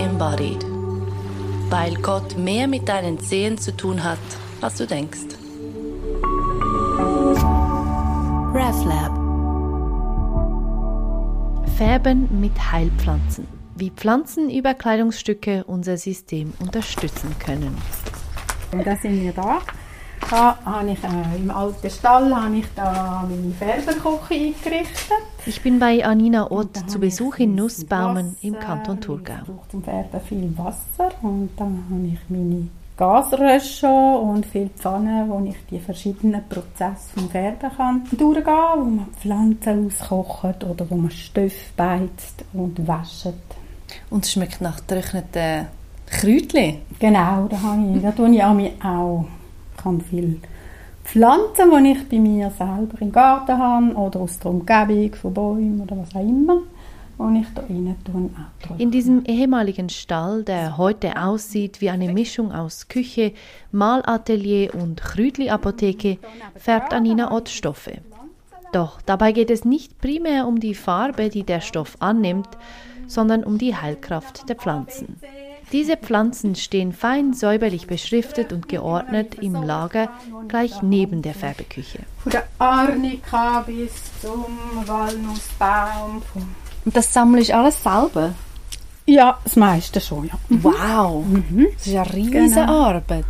embodied. Weil Gott mehr mit deinen Zehen zu tun hat, als du denkst. RefLab Färben mit Heilpflanzen. Wie Pflanzen über Kleidungsstücke unser System unterstützen können. Und da sind wir da. Habe ich äh, im alten Stall habe ich da meine Färberküche eingerichtet. Ich bin bei Anina Ott zu Besuch in Nussbaumen im Kanton Thurgau. Ich brauche zum Färben viel Wasser und dann habe ich meine Gasrösche und viele Pfannen, wo ich die verschiedenen Prozesse vom Färben kann durchgehen, wo man Pflanzen auskocht oder wo man Stoff beizt und wäscht. Und es schmeckt nach getrockneten Kräutchen. Genau, da, habe ich, da tue ich auch. Ich habe viele Pflanzen, die ich bei mir selber im Garten habe oder aus der Umgebung von Bäumen oder was auch immer und ich da rein tun In diesem ehemaligen Stall, der heute aussieht wie eine Mischung aus Küche, Malatelier und Krüdli-Apotheke, färbt Anina Ott Stoffe. Doch dabei geht es nicht primär um die Farbe, die der Stoff annimmt, sondern um die Heilkraft der Pflanzen. Diese Pflanzen stehen fein säuberlich beschriftet und geordnet im Lager gleich neben der Färbeküche. Von der Arnika bis zum Walnussbaum, und das sammle ich alles selber? Ja, das meiste schon, ja. Mhm. Wow, mhm. das ist eine riesige genau. Arbeit.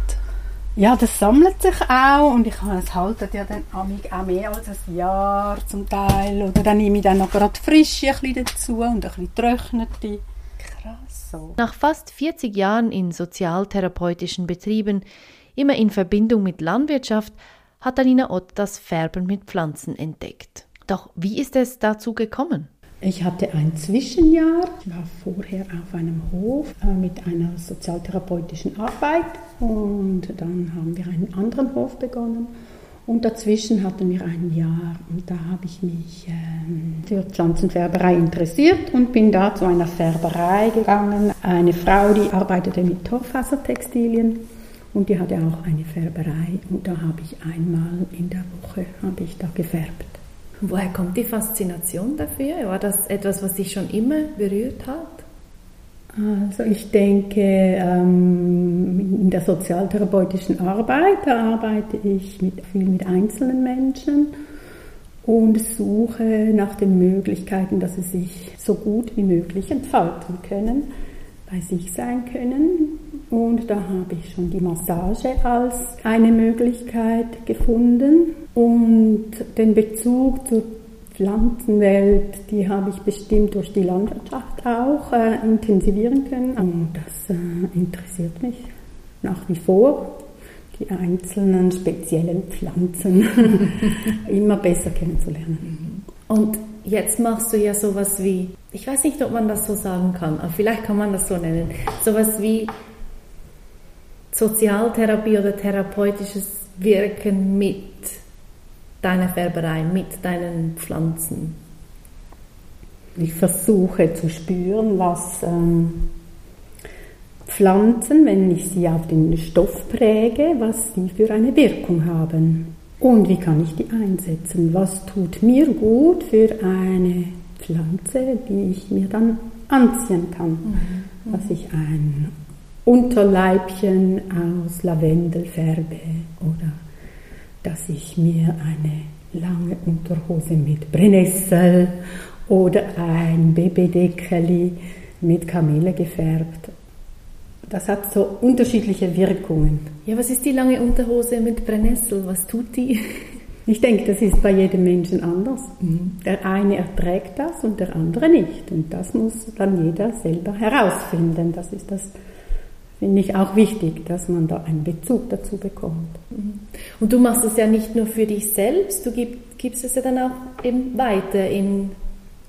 Ja, das sammelt sich auch und ich es haltet ja dann auch mehr als ein Jahr zum Teil. Oder dann nehme ich dann noch gerade frische ein bisschen dazu und ein bisschen trocknete. Krass. Nach fast 40 Jahren in sozialtherapeutischen Betrieben, immer in Verbindung mit Landwirtschaft, hat Alina Ott das Färben mit Pflanzen entdeckt. Doch wie ist es dazu gekommen? Ich hatte ein Zwischenjahr, ich war vorher auf einem Hof äh, mit einer sozialtherapeutischen Arbeit und dann haben wir einen anderen Hof begonnen und dazwischen hatten wir ein Jahr und da habe ich mich äh, für Pflanzenfärberei interessiert und bin da zu einer Färberei gegangen. Eine Frau, die arbeitete mit Torfasertextilien und die hatte auch eine Färberei und da habe ich einmal in der Woche habe ich da gefärbt. Woher kommt die Faszination dafür? War das etwas, was dich schon immer berührt hat? Also ich denke, ähm, in der sozialtherapeutischen Arbeit, arbeite ich mit, viel mit einzelnen Menschen und suche nach den Möglichkeiten, dass sie sich so gut wie möglich entfalten können, bei sich sein können. Und da habe ich schon die Massage als eine Möglichkeit gefunden. Und den Bezug zur Pflanzenwelt, die habe ich bestimmt durch die Landwirtschaft auch äh, intensivieren können. Und das äh, interessiert mich nach wie vor, die einzelnen speziellen Pflanzen immer besser kennenzulernen. Und jetzt machst du ja sowas wie, ich weiß nicht, ob man das so sagen kann, aber vielleicht kann man das so nennen, sowas wie Sozialtherapie oder therapeutisches Wirken mit deiner Färberei, mit deinen Pflanzen? Ich versuche zu spüren, was ähm, Pflanzen, wenn ich sie auf den Stoff präge, was sie für eine Wirkung haben. Und wie kann ich die einsetzen? Was tut mir gut für eine Pflanze, die ich mir dann anziehen kann? Mhm. Dass ich ein Unterleibchen aus Lavendel färbe oder dass ich mir eine lange Unterhose mit Brennnessel oder ein Babydeckeli mit Kamele gefärbt. Das hat so unterschiedliche Wirkungen. Ja, was ist die lange Unterhose mit Brennnessel? Was tut die? Ich denke, das ist bei jedem Menschen anders. Mhm. Der eine erträgt das und der andere nicht. Und das muss dann jeder selber herausfinden. Das ist das finde ich auch wichtig, dass man da einen Bezug dazu bekommt. Mhm. Und du machst es ja nicht nur für dich selbst, du gibst es ja dann auch eben weiter in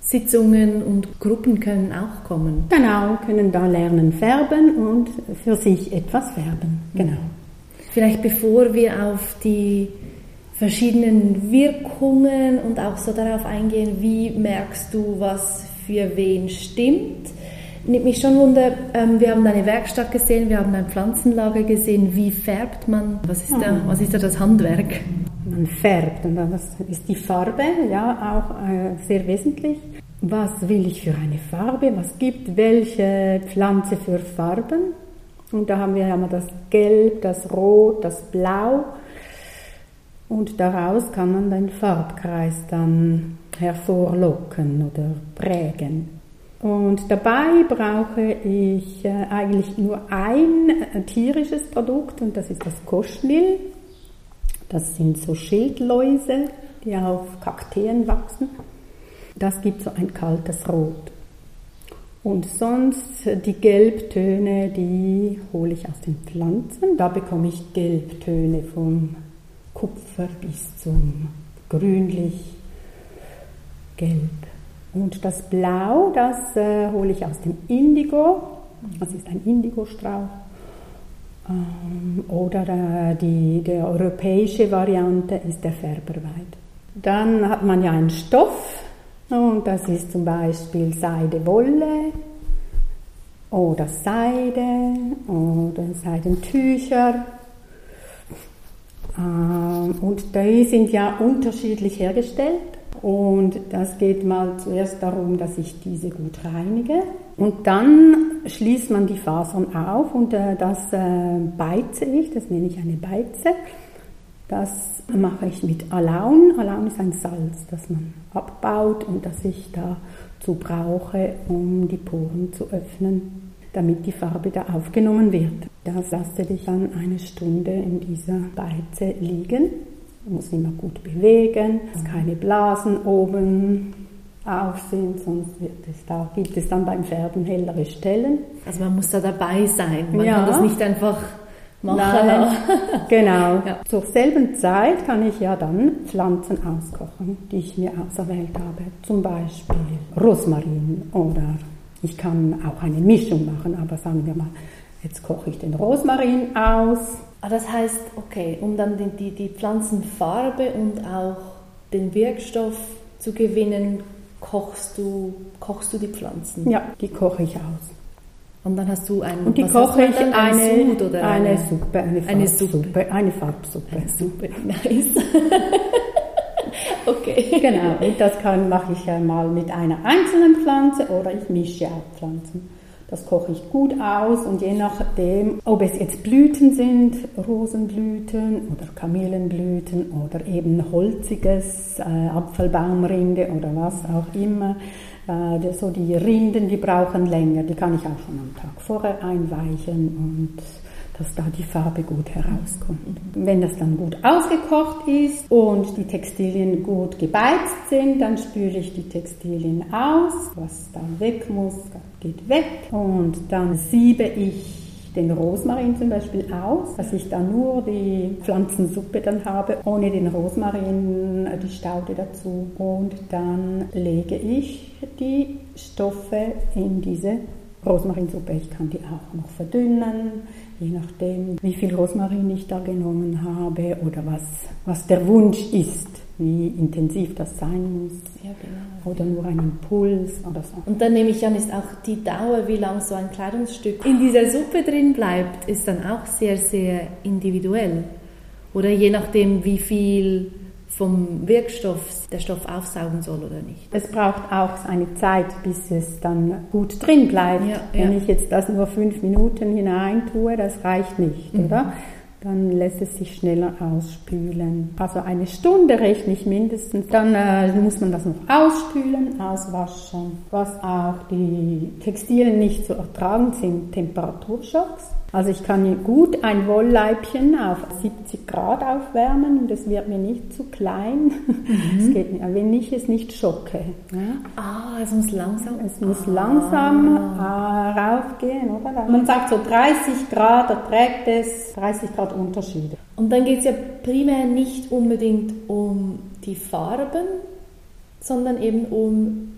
Sitzungen und Gruppen können auch kommen. Genau, können da lernen färben und für sich etwas färben. Genau. Vielleicht bevor wir auf die verschiedenen Wirkungen und auch so darauf eingehen, wie merkst du, was für wen stimmt, nimmt mich schon wunder, ähm, wir haben eine Werkstatt gesehen, wir haben ein Pflanzenlager gesehen. Wie färbt man? Was ist, da, was ist da das Handwerk? Man färbt und das ist die Farbe, ja, auch äh, sehr wesentlich. was will ich für eine Farbe, was gibt welche Pflanze für Farben. Und da haben wir ja mal das Gelb, das Rot, das Blau. Und daraus kann man den Farbkreis dann hervorlocken oder prägen. Und dabei brauche ich äh, eigentlich nur ein äh, tierisches Produkt und das ist das Koschnil. Das sind so Schildläuse, die auf Kakteen wachsen. Das gibt so ein kaltes Rot. Und sonst die Gelbtöne, die hole ich aus den Pflanzen. Da bekomme ich Gelbtöne vom Kupfer bis zum grünlich gelb. Und das Blau, das äh, hole ich aus dem Indigo. Das ist ein Indigostrauch. Ähm, oder äh, die, die europäische Variante ist der Färberweid. Dann hat man ja einen Stoff, und das ist zum Beispiel Seide, Wolle oder Seide oder Seidentücher. Ähm, und die sind ja unterschiedlich hergestellt. Und das geht mal zuerst darum, dass ich diese gut reinige. Und dann schließt man die Fasern auf und äh, das äh, beize ich, das nenne ich eine Beize. Das mache ich mit Alaun. Alaun ist ein Salz, das man abbaut und das ich dazu brauche, um die Poren zu öffnen, damit die Farbe da aufgenommen wird. Das lasse ich dann eine Stunde in dieser Beize liegen. Man muss immer gut bewegen, dass keine Blasen oben auf sind, sonst wird es da, gibt es dann beim Färben hellere Stellen. Also man muss da dabei sein, man ja. kann das nicht einfach machen. Nein, genau. Ja. Zur selben Zeit kann ich ja dann Pflanzen auskochen, die ich mir auserwählt habe. Zum Beispiel Rosmarin oder ich kann auch eine Mischung machen, aber sagen wir mal, jetzt koche ich den Rosmarin aus. Ah, das heißt, okay, um dann die, die, die Pflanzenfarbe und auch den Wirkstoff zu gewinnen, kochst du, kochst du die Pflanzen? Ja, die koche ich aus. Und dann hast du einen, und die koche ich eine, eine, oder eine, eine Suppe, eine, eine Suppe, eine Farbsuppe. Eine Suppe, nice. okay. Genau, und das kann, mache ich ja mal mit einer einzelnen Pflanze oder ich mische auch Pflanzen. Das koche ich gut aus und je nachdem, ob es jetzt Blüten sind, Rosenblüten oder Kamillenblüten oder eben holziges, äh, Apfelbaumrinde oder was auch immer, äh, so die Rinden, die brauchen länger, die kann ich auch schon am Tag vorher einweichen und dass da die Farbe gut herauskommt. Wenn das dann gut ausgekocht ist und die Textilien gut gebeizt sind, dann spüle ich die Textilien aus. Was da weg muss, geht weg. Und dann siebe ich den Rosmarin zum Beispiel aus, dass ich dann nur die Pflanzensuppe dann habe, ohne den Rosmarin, die Staude dazu. Und dann lege ich die Stoffe in diese Rosmarinsuppe. Ich kann die auch noch verdünnen, je nachdem, wie viel Rosmarin ich da genommen habe oder was, was der Wunsch ist, wie intensiv das sein muss. Ja, genau. Oder nur ein Impuls oder so. Und dann nehme ich an, ist auch die Dauer, wie lang so ein Kleidungsstück in dieser Suppe drin bleibt, ist dann auch sehr, sehr individuell. Oder je nachdem, wie viel vom Wirkstoff der Stoff aufsaugen soll oder nicht. Es braucht auch eine Zeit, bis es dann gut drin bleibt. Ja, Wenn ja. ich jetzt das nur fünf Minuten hinein tue, das reicht nicht, mhm. oder? Dann lässt es sich schneller ausspülen. Also eine Stunde rechne ich mindestens. Dann äh, muss man das noch ausspülen, auswaschen. Was auch die Textilien nicht zu ertragen sind, Temperaturschocks. Also ich kann gut ein Wollleibchen auf 70 Grad aufwärmen und es wird mir nicht zu klein. Mhm. Es geht nicht, wenn ich es nicht schocke. Ja. Ah, es muss langsam. Es muss ah. langsam äh, raufgehen, oder? Man sagt so 30 Grad, da trägt es 30 Grad Unterschiede. Und dann geht es ja primär nicht unbedingt um die Farben, sondern eben um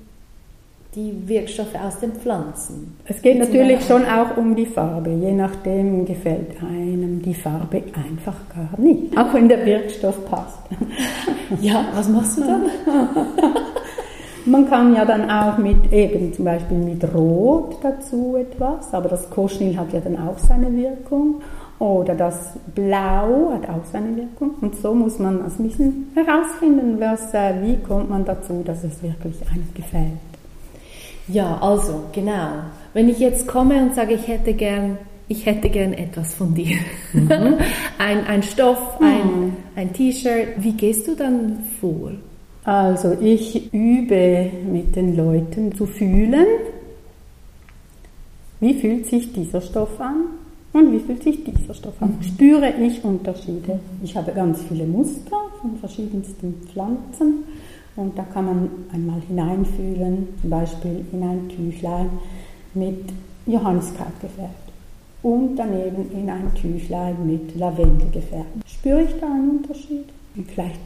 die Wirkstoffe aus den Pflanzen. Es geht natürlich schon auch um die Farbe. Je nachdem gefällt einem die Farbe einfach gar nicht. Auch wenn der Wirkstoff passt. Ja, was machst du dann? Man kann ja dann auch mit eben zum Beispiel mit Rot dazu etwas, aber das Koschnil hat ja dann auch seine Wirkung. Oder das Blau hat auch seine Wirkung. Und so muss man also ein bisschen herausfinden, was, äh, wie kommt man dazu, dass es wirklich einem gefällt. Ja, also, genau. Wenn ich jetzt komme und sage, ich hätte gern, ich hätte gern etwas von dir. Mhm. ein, ein Stoff, mhm. ein, ein T-Shirt. Wie gehst du dann vor? Also ich übe mit den Leuten zu fühlen, wie fühlt sich dieser Stoff an und wie fühlt sich dieser Stoff an. Mhm. Spüre ich Unterschiede. Ich habe ganz viele Muster von verschiedensten Pflanzen und da kann man einmal hineinfühlen, zum Beispiel in ein Tüchlein mit Johanniskraut gefärbt und daneben in ein Tüchlein mit Lavendel gefärbt. Spüre ich da einen Unterschied? Und vielleicht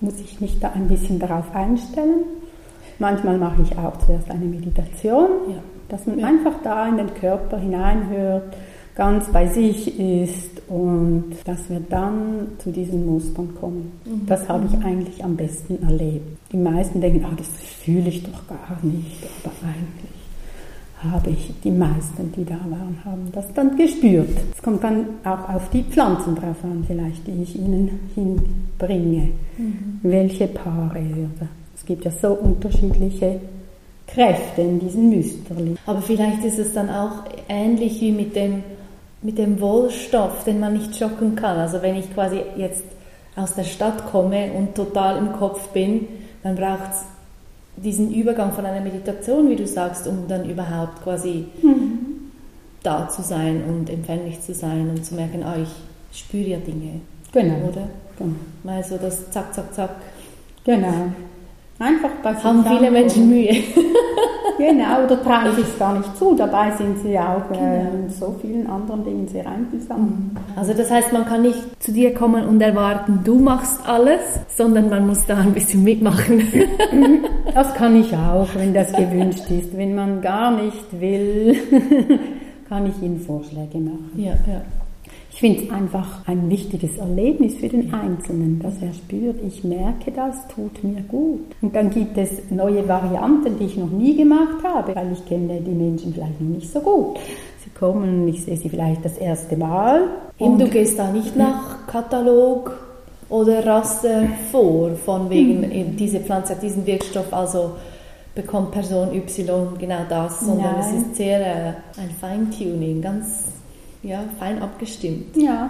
muss ich mich da ein bisschen darauf einstellen. Manchmal mache ich auch zuerst eine Meditation, ja. dass man ja. einfach da in den Körper hineinhört, ganz bei sich ist und dass wir dann zu diesen Mustern kommen. Mhm. Das habe ich eigentlich am besten erlebt. Die meisten denken, ah, das fühle ich doch gar nicht, aber eigentlich habe ich, die meisten, die da waren, haben das dann gespürt. Es kommt dann auch auf die Pflanzen drauf an, vielleicht, die ich ihnen hinbringe. Mhm. Welche Paare. Es gibt ja so unterschiedliche Kräfte in diesen Müsterli. Aber vielleicht ist es dann auch ähnlich wie mit dem, mit dem Wollstoff, den man nicht schocken kann. Also wenn ich quasi jetzt aus der Stadt komme und total im Kopf bin, dann braucht es diesen Übergang von einer Meditation, wie du sagst, um dann überhaupt quasi mhm. da zu sein und empfänglich zu sein und zu merken, ah, ich spüre ja Dinge. Genau. Oder? Genau. Mal so das Zack, Zack, Zack. Genau. Einfach bei Haben viele Menschen Mühe. genau, oder trauen sich es gar nicht zu. Dabei sind sie ja auch genau. äh, in so vielen anderen Dingen sehr einfühlsam. Mhm. Also das heißt, man kann nicht zu dir kommen und erwarten, du machst alles, sondern man muss da ein bisschen mitmachen. das kann ich auch, wenn das gewünscht ist. Wenn man gar nicht will, kann ich Ihnen Vorschläge machen. Ja, ja. Ich finde es einfach ein wichtiges Erlebnis für den Einzelnen, dass er spürt, ich merke das, tut mir gut. Und dann gibt es neue Varianten, die ich noch nie gemacht habe, weil ich kenne die Menschen vielleicht noch nicht so gut. Sie kommen, ich sehe sie vielleicht das erste Mal. Und du gehst da nicht nach Katalog oder Raster vor, von wegen hm. diese Pflanze hat diesen Wirkstoff, also bekommt Person Y genau das, sondern Nein. es ist sehr äh, ein Feintuning, ganz ja, fein abgestimmt. Ja.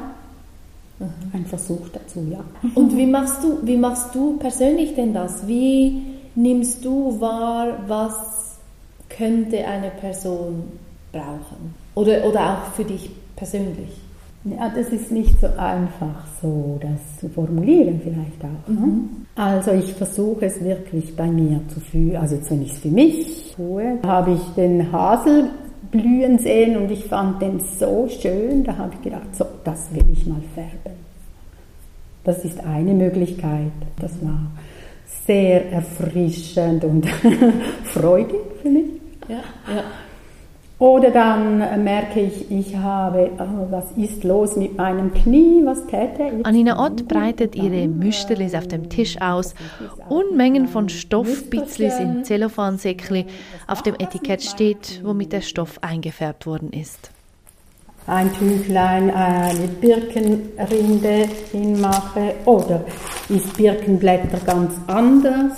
Mhm. Ein Versuch dazu, ja. Und wie machst du, wie machst du persönlich denn das? Wie nimmst du wahr, was könnte eine Person brauchen? Oder, oder auch für dich persönlich? Ja, das ist nicht so einfach, so das zu formulieren vielleicht auch. Ne? Mhm. Also ich versuche es wirklich bei mir zu fühlen, also jetzt wenn ich es für mich tue, habe ich den Hasel blühen sehen und ich fand den so schön, da habe ich gedacht, so, das will ich mal färben. Das ist eine Möglichkeit. Das war sehr erfrischend und freudig für mich. Ja, ja. Oder dann merke ich, ich habe, oh, was ist los mit meinem Knie, was täte ich? Anina Ott breitet ihre Müsterlis auf dem Tisch aus. Unmengen von Stoffbitzlis in Zellophansäckli. Auf dem Etikett steht, womit der Stoff eingefärbt worden ist. Ein Tüchlein, eine Birkenrinde hinmache oder ist Birkenblätter ganz anders?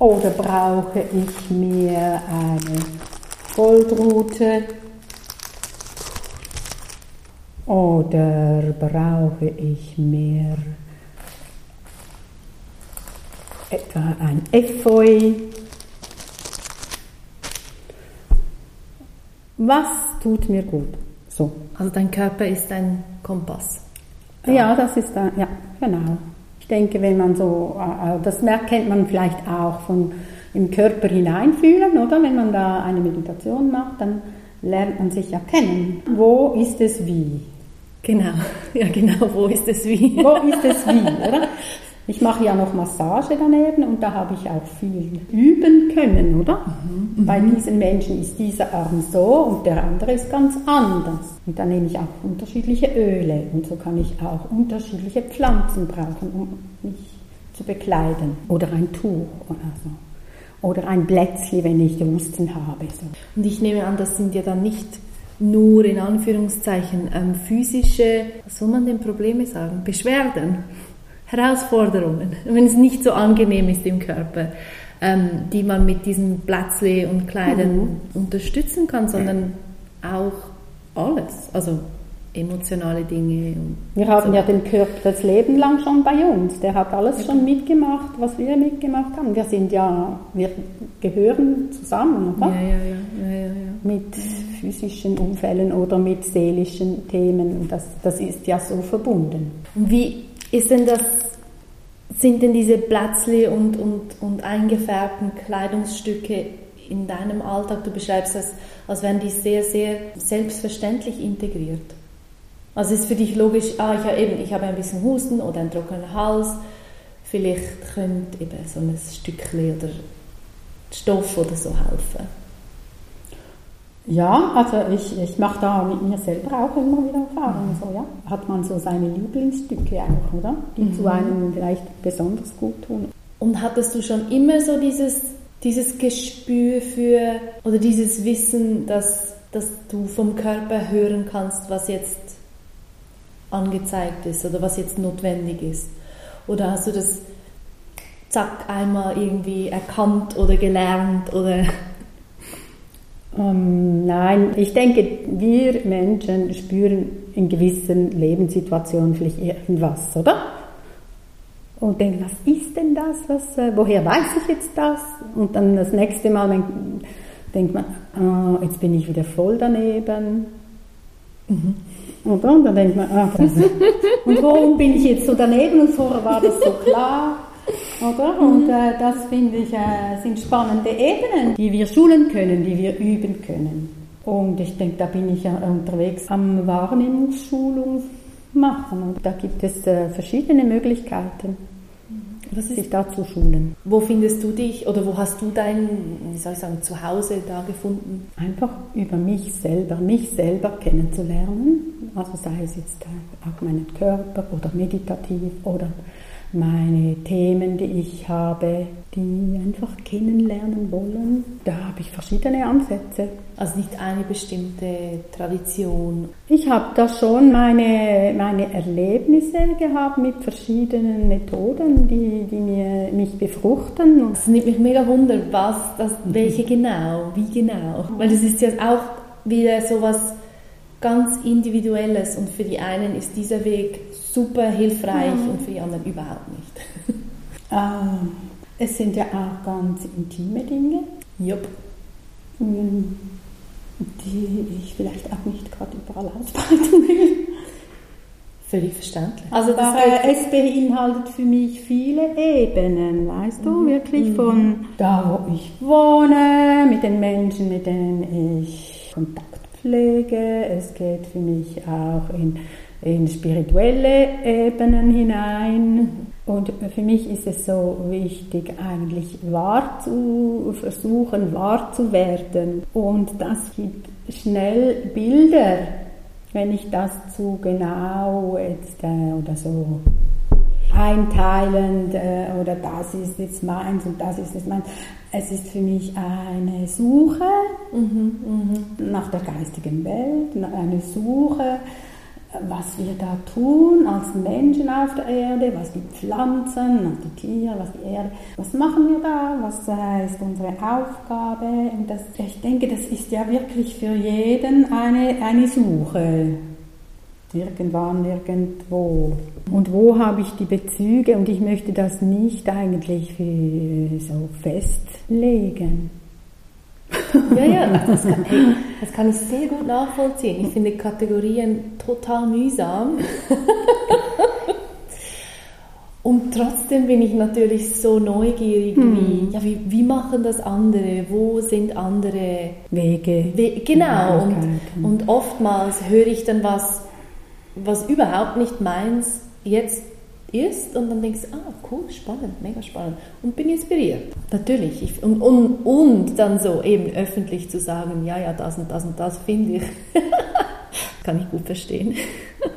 Oder brauche ich mir eine Goldrute oder brauche ich mehr etwa ein Efeu? Was tut mir gut? So. Also dein Körper ist ein Kompass. Ja, ja das ist da, ja, genau. Ich denke, wenn man so, äh, das kennt man vielleicht auch von im Körper hineinfühlen, oder? Wenn man da eine Meditation macht, dann lernt man sich ja kennen. Wo ist es wie? Genau, ja genau, wo ist es wie? Wo ist es wie, oder? Ich mache ja noch Massage daneben und da habe ich auch viel üben können, oder? Mhm, mhm. Bei diesen Menschen ist dieser Arm so und der andere ist ganz anders. Und dann nehme ich auch unterschiedliche Öle und so kann ich auch unterschiedliche Pflanzen brauchen, um mich zu bekleiden. Oder ein Tuch oder so oder ein Plätzchen, wenn ich Husten habe. So. Und ich nehme an, das sind ja dann nicht nur in Anführungszeichen ähm, physische, was soll man denn Probleme sagen, Beschwerden, Herausforderungen, wenn es nicht so angenehm ist im Körper. ähm, die man mit diesen Platzle und Kleidern mhm. unterstützen kann, sondern auch alles. Also emotionale Dinge. wir haben so. ja den Körper das Leben lang schon bei uns. Der hat alles schon mitgemacht, was wir mitgemacht haben. Wir sind ja, wir gehören zusammen, oder? Ja, ja, ja. ja, ja mit physischen Unfällen oder mit seelischen Themen. Das, das ist ja so verbunden. Wie ist denn das, sind denn diese Platzli und, und, und eingefärbten Kleidungsstücke in deinem Alltag, du beschreibst das, als wären die sehr, sehr selbstverständlich integriert? Also ist für dich logisch, ah, ich, habe eben, ich habe ein bisschen Husten oder einen trockenen Hals, vielleicht könnte eben so ein Stückchen oder Stoff oder so helfen. Ja, also ich, ich mache da mit mir selber auch immer wieder Erfahrungen. So, ja. Hat man so seine Lieblingsstücke auch, oder? Die mhm. zu einem vielleicht besonders gut tun. Und hattest du schon immer so dieses, dieses Gespür für oder dieses Wissen, dass, dass du vom Körper hören kannst, was jetzt angezeigt ist oder was jetzt notwendig ist? Oder hast du das zack einmal irgendwie erkannt oder gelernt oder ähm, nein, ich denke, wir Menschen spüren in gewissen Lebenssituationen vielleicht irgendwas, oder? Und denken, was ist denn das? Was, äh, woher weiß ich jetzt das? Und dann das nächste Mal denkt man, ah, jetzt bin ich wieder voll daneben. Mhm. Oder? Und dann denkt man, ah, und warum bin ich jetzt so daneben? Und vorher war das so klar. Oder? Und äh, das finde ich äh, sind spannende Ebenen, die wir schulen können, die wir üben können. Und ich denke, da bin ich ja unterwegs am Wahrnehmungsschulung machen. Und da gibt es äh, verschiedene Möglichkeiten, sich da zu schulen. Wo findest du dich oder wo hast du dein, wie soll ich sagen, Zuhause da gefunden? Einfach über mich selber, mich selber kennenzulernen. Also sei es jetzt auch meinen Körper oder meditativ oder meine Themen, die ich habe, die einfach kennenlernen wollen. Da habe ich verschiedene Ansätze. Also nicht eine bestimmte Tradition. Ich habe da schon meine, meine Erlebnisse gehabt mit verschiedenen Methoden, die, die mir, mich befruchten. Es nimmt mich mega wunder, was, das, welche genau, wie genau. Weil das ist ja auch wieder so was ganz Individuelles und für die einen ist dieser Weg super hilfreich mhm. und für die anderen überhaupt nicht. ähm, es sind ja auch ganz intime Dinge. Jupp. Ähm, die ich vielleicht auch nicht gerade überall ausbreiten will. Völlig verständlich. Also das heißt, es beinhaltet für mich viele Ebenen, weißt du, mhm. wirklich mhm. von da, wo ich wohne, mit den Menschen, mit denen ich Kontakt pflege. Es geht für mich auch in in spirituelle Ebenen hinein. Und für mich ist es so wichtig, eigentlich wahr zu versuchen, wahr zu werden. Und das gibt schnell Bilder, wenn ich das zu genau jetzt äh, oder so einteilend äh, oder das ist jetzt meins und das ist jetzt meins. Es ist für mich eine Suche mhm, mh. nach der geistigen Welt, eine Suche was wir da tun als Menschen auf der Erde, was die Pflanzen, die Tiere, was die Erde, was machen wir da, was äh, ist unsere Aufgabe. Und das, ich denke, das ist ja wirklich für jeden eine, eine Suche. Irgendwann, irgendwo. Und wo habe ich die Bezüge? Und ich möchte das nicht eigentlich so festlegen. Ja, ja, das kann, hey, das kann ich sehr gut nachvollziehen. Ich finde Kategorien total mühsam. Und trotzdem bin ich natürlich so neugierig, hm. wie, ja, wie, wie machen das andere? Wo sind andere Wege? We genau. Und, und oftmals höre ich dann was, was überhaupt nicht meins jetzt ist und dann denkst du, ah, cool, spannend, mega spannend und bin inspiriert. Natürlich. Ich, und, und, und dann so eben öffentlich zu sagen, ja, ja, das und das und das finde ich. Kann ich gut verstehen.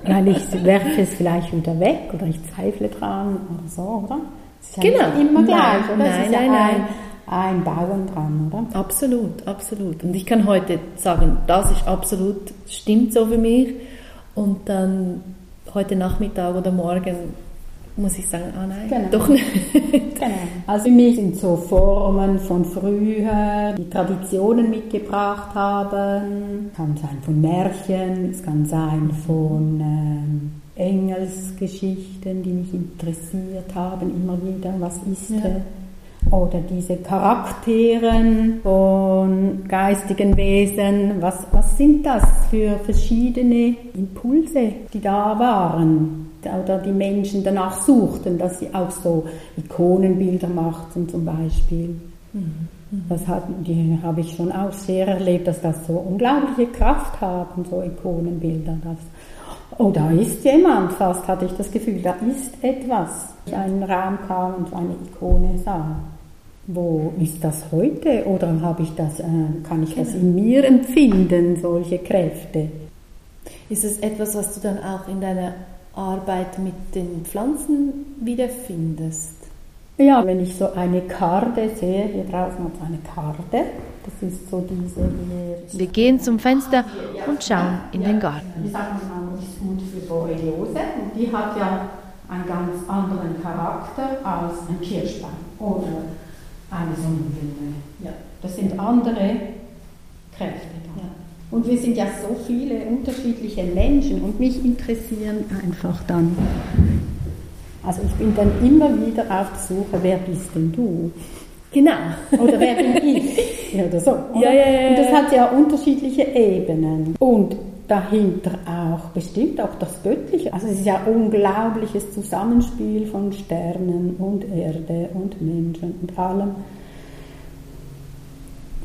Weil ich werfe es vielleicht wieder weg oder ich zweifle dran oder so, oder? Ist genau. Ja immer gleich, oder? Nein, nein, nein. Ein Bauen dran, oder? Absolut, absolut. Und ich kann heute sagen, das ist absolut, stimmt so für mich. Und dann heute Nachmittag oder morgen muss ich sagen, ah nein, Genau. doch nicht. Genau. Also für mich sind so Formen von früher, die Traditionen mitgebracht haben. Es kann sein von Märchen, es kann sein von ähm, Engelsgeschichten, die mich interessiert haben, immer wieder, was ist Ja. äh, oder diese Charakteren von geistigen Wesen, was, was sind das für verschiedene Impulse, die da waren oder die Menschen danach suchten, dass sie auch so Ikonenbilder machten zum Beispiel. Das hat, die habe ich schon auch sehr erlebt, dass das so unglaubliche Kraft haben, so Ikonenbilder. Das, oh, da ist jemand, fast hatte ich das Gefühl, da ist etwas. Ich einen Raum kam und eine Ikone sah. Wo ist das heute? Oder habe ich das, äh, kann ich das in mir empfinden, solche Kräfte? Ist es etwas, was du dann auch in deiner Arbeit mit den Pflanzen wiederfindest? Ja, wenn ich so eine Karte sehe, hier draußen hat es eine Karte, das ist so diese hier. Wir gehen zum Fenster und schauen in den Garten. Die sagt man ist gut für Borreliose und die hat ja einen ganz anderen Charakter als ein Kirschbaum oder eine Sonnenblume. Ja, das sind andere Kräfte. Ja. Und wir sind ja so viele unterschiedliche Menschen und mich interessieren einfach dann. Also ich bin dann immer wieder auf der Suche, wer bist denn du? Genau. Oder wer bin ich? Ja, oder so. Oder? Ja, ja, ja, Und das hat ja unterschiedliche Ebenen. Und dahinter auch bestimmt auch das Göttliche. Also es ist ja ein unglaubliches Zusammenspiel von Sternen und Erde und Menschen und allem.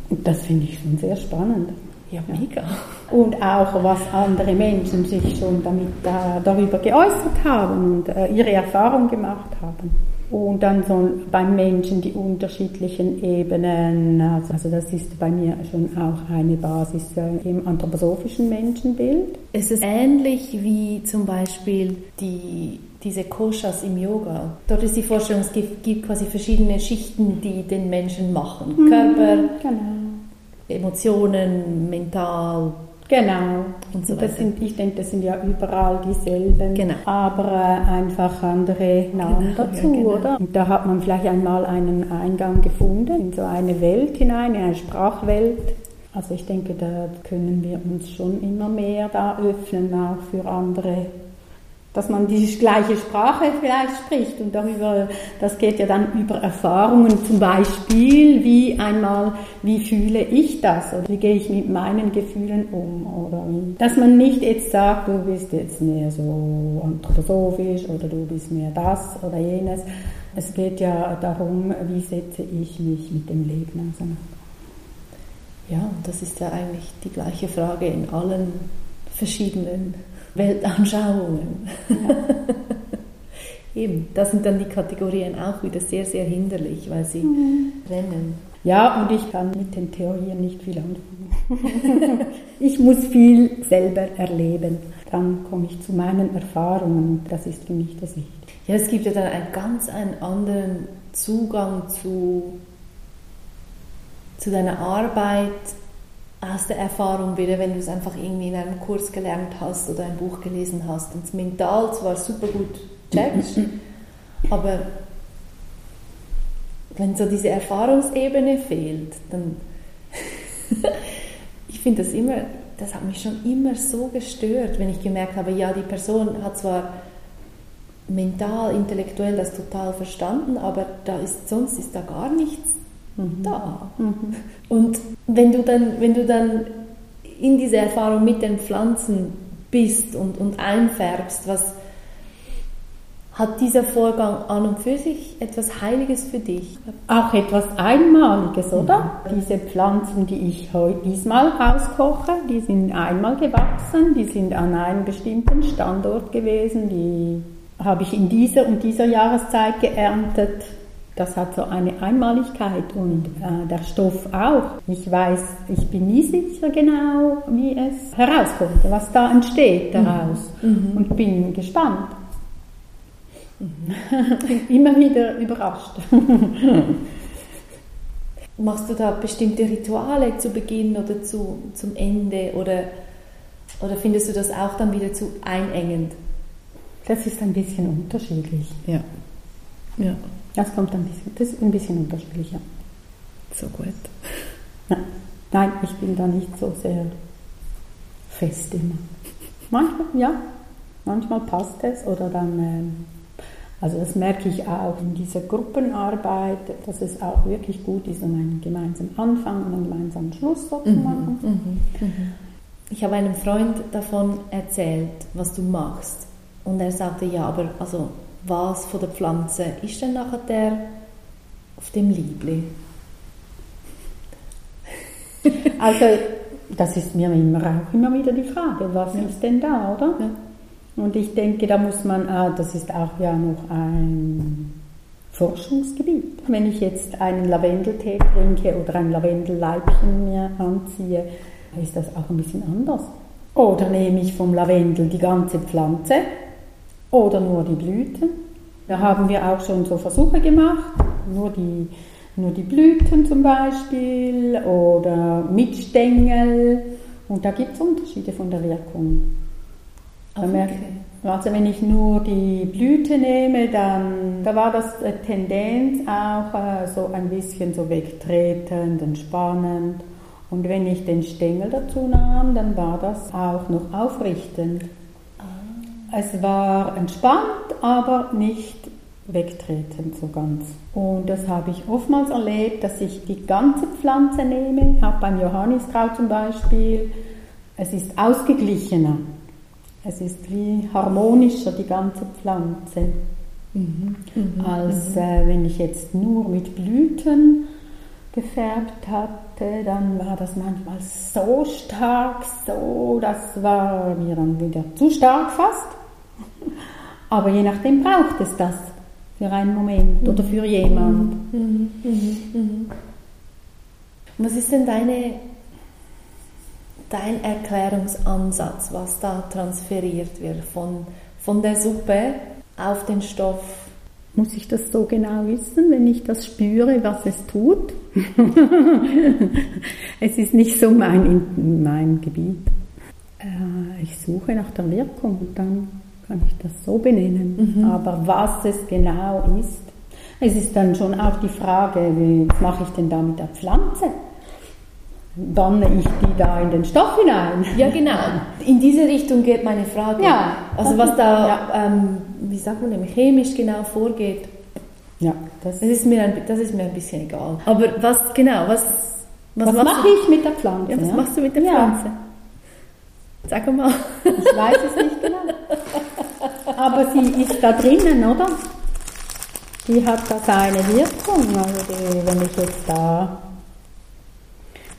Und das finde ich schon sehr spannend. Ja, mega. Und auch, was andere Menschen sich schon damit da, darüber geäußert haben und äh, ihre Erfahrung gemacht haben. Und dann so beim Menschen die unterschiedlichen Ebenen, also, also das ist bei mir schon auch eine Basis äh, im anthroposophischen Menschenbild. Es ist ähnlich wie zum Beispiel die, diese Koshas im Yoga. Dort ist die Vorstellung, es gibt, gibt quasi verschiedene Schichten, die den Menschen machen. Körper, Genau. Emotionen, mental. Genau. Und so das sind, ich denke, das sind ja überall dieselben, Genau. aber äh, einfach andere Namen Genau, ja, dazu, genau. oder? Und da hat man vielleicht einmal einen Eingang gefunden in so eine Welt hinein, in eine Sprachwelt. Also ich denke, da können wir uns schon immer mehr da öffnen, auch für andere. Dass man die gleiche Sprache vielleicht spricht und darüber, das geht ja dann über Erfahrungen, zum Beispiel, wie einmal, wie fühle ich das oder wie gehe ich mit meinen Gefühlen um oder. Dass man nicht jetzt sagt, du bist jetzt mehr so anthroposophisch oder du bist mehr das oder jenes. Es geht ja darum, wie setze ich mich mit dem Leben auseinander. Ja, und das ist ja eigentlich die gleiche Frage in allen verschiedenen Weltanschauungen. Eben, da sind dann die Kategorien auch wieder sehr, sehr hinderlich, weil sie rennen. Ja, und ich kann mit den Theorien nicht viel anfangen. ich muss viel selber erleben. Dann komme ich zu meinen Erfahrungen. Das ist für mich das Wichtige. Ja, es gibt ja dann einen ganz einen anderen Zugang zu, zu deiner Arbeit aus der Erfahrung wieder, wenn du es einfach irgendwie in einem Kurs gelernt hast oder ein Buch gelesen hast? Und es mental zwar super gut checkst, aber wenn so diese Erfahrungsebene fehlt, dann ich finde das immer, das hat mich schon immer so gestört, wenn ich gemerkt habe, ja, die Person hat zwar mental, intellektuell das total verstanden, aber da ist sonst ist da gar nichts da. Und wenn du dann, wenn du dann in diese Erfahrung mit den Pflanzen bist und, und einfärbst, was hat dieser Vorgang an und für sich etwas Heiliges für dich? Auch etwas Einmaliges, oder? Diese Pflanzen, die ich heute diesmal rauskoche, die sind einmal gewachsen, die sind an einem bestimmten Standort gewesen, die habe ich in dieser und dieser Jahreszeit geerntet. Das hat so eine Einmaligkeit und äh, der Stoff auch. Ich weiß, ich bin nie sicher genau, wie es herauskommt, was da entsteht daraus und bin gespannt. immer wieder überrascht. Machst du da bestimmte Rituale zu Beginn oder zu, zum Ende oder, oder findest du das auch dann wieder zu einengend? Das ist ein bisschen unterschiedlich. Ja. Ja. Das kommt ein bisschen, das ist ein bisschen unterschiedlich, ja. So gut. Ja. Nein, ich bin da nicht so sehr fest immer. Manchmal, ja, manchmal passt es oder dann, ähm, also das merke ich auch in dieser Gruppenarbeit, dass es auch wirklich gut ist, um einen gemeinsamen Anfang und einen gemeinsamen Schluss so zu machen. Mhm. Mhm. Ich habe einem Freund davon erzählt, was du machst. Und er sagte, ja, aber also was von der Pflanze ist denn nachher der auf dem Liebling? Also das ist mir immer auch immer wieder die Frage, was ja. ist denn da, oder? Ja. Und ich denke, da muss man, ah, das ist auch ja noch ein Forschungsgebiet. Wenn ich jetzt einen Lavendeltee trinke oder ein Lavendelleibchen mir anziehe, ist das auch ein bisschen anders. Oder nehme ich vom Lavendel die ganze Pflanze oder nur die Blüten. Da haben wir auch schon so Versuche gemacht, nur die, nur die Blüten zum Beispiel oder mit Stängel. Und da gibt es Unterschiede von der Wirkung. Okay. Also wenn ich nur die Blüte nehme, dann da war das Tendenz auch äh, so ein bisschen so wegtretend, entspannend. Und wenn ich den Stängel dazu nahm, dann war das auch noch aufrichtend. Es war entspannt, aber nicht wegtreten so ganz. Und das habe ich oftmals erlebt, dass ich die ganze Pflanze nehme, auch beim Johanniskraut zum Beispiel. Es ist ausgeglichener. Es ist wie harmonischer, die ganze Pflanze. Mhm. Mhm. Als äh, wenn ich jetzt nur mit Blüten gefärbt hatte, dann war das manchmal so stark, so, das war mir dann wieder zu stark fast. Aber je nachdem braucht es das für einen Moment oder für jemand. Mhm. Mhm. Mhm. Was ist denn deine, dein Erklärungsansatz, was da transferiert wird von, von der Suppe auf den Stoff? Muss ich das so genau wissen, wenn ich das spüre, was es tut? es ist nicht so mein, mein Gebiet. Äh, ich suche nach der Wirkung und dann kann ich das so benennen. Mhm. Aber was es genau ist, es ist dann schon auch die Frage, was mache ich denn da mit der Pflanze? Banne ich die da in den Stoff hinein? Ja, genau. In diese Richtung geht meine Frage. Ja. Also was da, ja. ähm, wie sagt man chemisch genau vorgeht. Ja, das, das, ist mir ein, das ist mir ein bisschen egal. Aber was genau, was, was, was mache ich mit der Pflanze? Ja, was machst du mit der Pflanze? Sag mal. Ich weiß es nicht genau. Aber sie ist da drinnen, oder? Die hat da seine Wirkung. Also die, wenn ich jetzt da,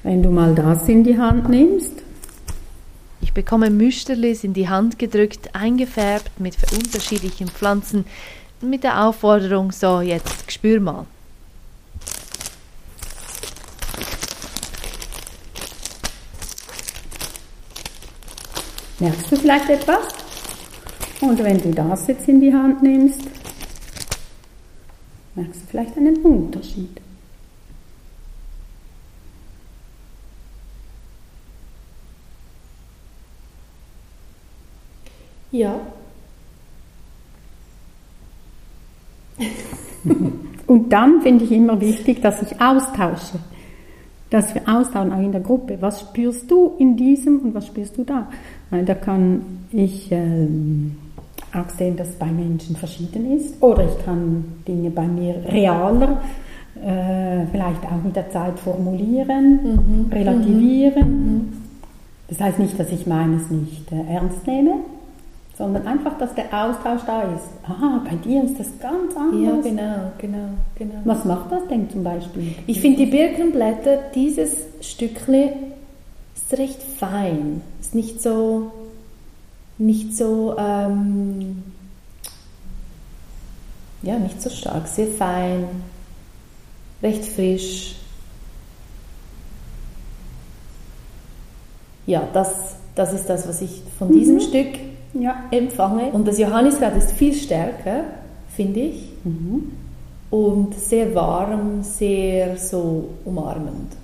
wenn du mal das in die Hand nimmst. Ich bekomme Müsterlis in die Hand gedrückt, eingefärbt mit unterschiedlichen Pflanzen, mit der Aufforderung, so jetzt spür mal. Merkst du vielleicht etwas? Und wenn du das jetzt in die Hand nimmst, merkst du vielleicht einen Unterschied. Ja. Und dann finde ich immer wichtig, dass ich austausche dass wir austauschen, auch in der Gruppe. Was spürst du in diesem und was spürst du da? Weil da kann ich ähm, auch sehen, dass es bei Menschen verschieden ist. Oder ich kann Dinge bei mir realer, äh, vielleicht auch mit der Zeit formulieren, mhm. relativieren. Mhm. Das heißt nicht, dass ich meines nicht äh, ernst nehme, sondern einfach, dass der Austausch da ist. Aha, bei dir ist das ganz anders. Ja, genau, genau, genau. Was macht das denn zum Beispiel? Ich finde die Birkenblätter, dieses Stückchen ist recht fein. Ist nicht so, nicht so, ähm, ja, nicht so stark, sehr fein, recht frisch. Ja, das, das ist das, was ich von diesem mhm. Stück ja. empfange. Und das Johanniskraut ist viel stärker, finde ich. Mhm. Und sehr warm, sehr so umarmend.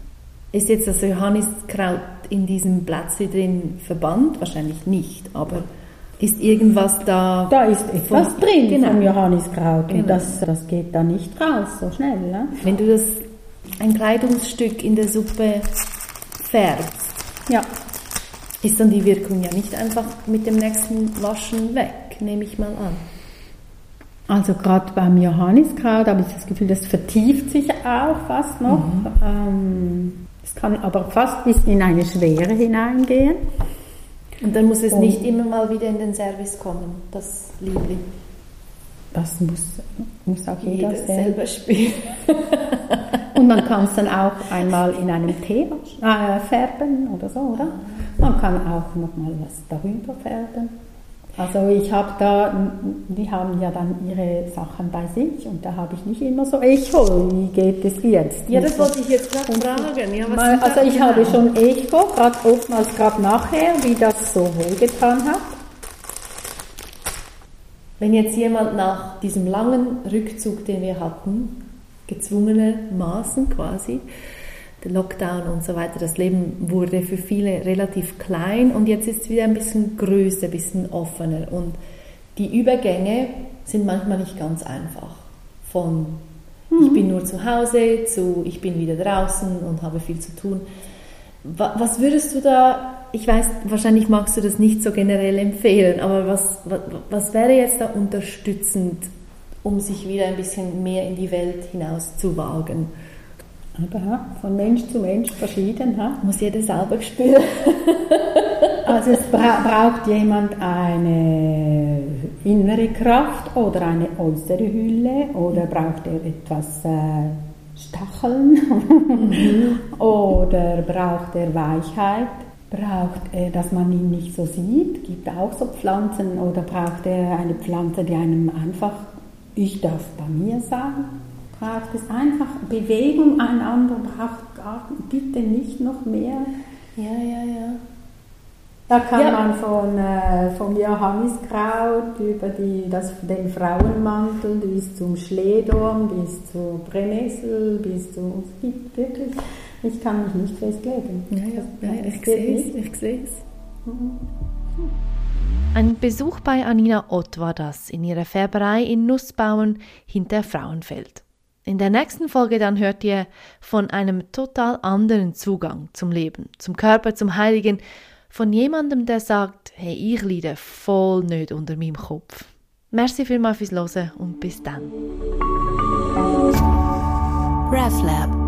Ist jetzt das Johanniskraut in diesem Plätzchen drin verbannt? Wahrscheinlich nicht, aber ist irgendwas da. Da ist etwas von, drin genau. vom Johanniskraut genau. und das, das geht da nicht raus so schnell. Ne? Wenn du das ein Kleidungsstück in der Suppe färbst, ja. ist dann die Wirkung ja nicht einfach mit dem nächsten Waschen weg, nehme ich mal an. Also gerade beim Johanniskraut habe ich das Gefühl, das vertieft sich auch fast noch. Mhm. Ähm, kann aber fast bis in eine Schwere hineingehen. Und dann muss es Und nicht immer mal wieder in den Service kommen, das Liebling. Das muss, muss auch jeder, jeder selber spielen. Und man kann es dann auch einmal in einem Tee äh, färben oder so, oder? Man kann auch nochmal was darüber färben. Also ich habe da, die haben ja dann ihre Sachen bei sich und da habe ich nicht immer so Echo. Wie geht es jetzt? Ja, das wollte ich jetzt gerade fragen. Ja, mal, also ich habe schon Echo, gerade oftmals gerade nachher, wie das so wohlgetan hat. Wenn jetzt jemand nach diesem langen Rückzug, den wir hatten, gezwungenermaßen quasi, der Lockdown und so weiter, das Leben wurde für viele relativ klein und jetzt ist es wieder ein bisschen größer, ein bisschen offener und die Übergänge sind manchmal nicht ganz einfach. Von mhm. ich bin nur zu Hause zu ich bin wieder draußen und habe viel zu tun. Was würdest du da, ich weiß, wahrscheinlich magst du das nicht so generell empfehlen, aber was, was, was wäre jetzt da unterstützend, um sich wieder ein bisschen mehr in die Welt hinaus zu wagen? Aber von Mensch zu Mensch verschieden. Ha? Muss jeder selber spüren. also es bra braucht jemand eine innere Kraft oder eine äußere Hülle oder braucht er etwas äh, Stacheln mhm. oder braucht er Weichheit? Braucht er, dass man ihn nicht so sieht? Gibt auch so Pflanzen oder braucht er eine Pflanze, die einem einfach, ich darf bei mir sein? Braucht es einfach Bewegung, einander braucht gar, bitte nicht noch mehr. Ja, ja, ja. Da kann ja. man von, äh, vom Johanniskraut über die, das, den Frauenmantel bis zum Schledorn, bis zur Brennnessel, bis zu. Es gibt wirklich, ich kann mich nicht festlegen. Ja, ja, ja ich sehe es. Ich sehe es. Mhm. Ein Besuch bei Anina Ott war das in ihrer Färberei in Nussbauen hinter Frauenfeld. In der nächsten Folge dann hört ihr von einem total anderen Zugang zum Leben, zum Körper, zum Heiligen, von jemandem, der sagt, hey, ich leide voll nicht unter meinem Kopf. Merci vielmals fürs Hören und bis dann. RefLab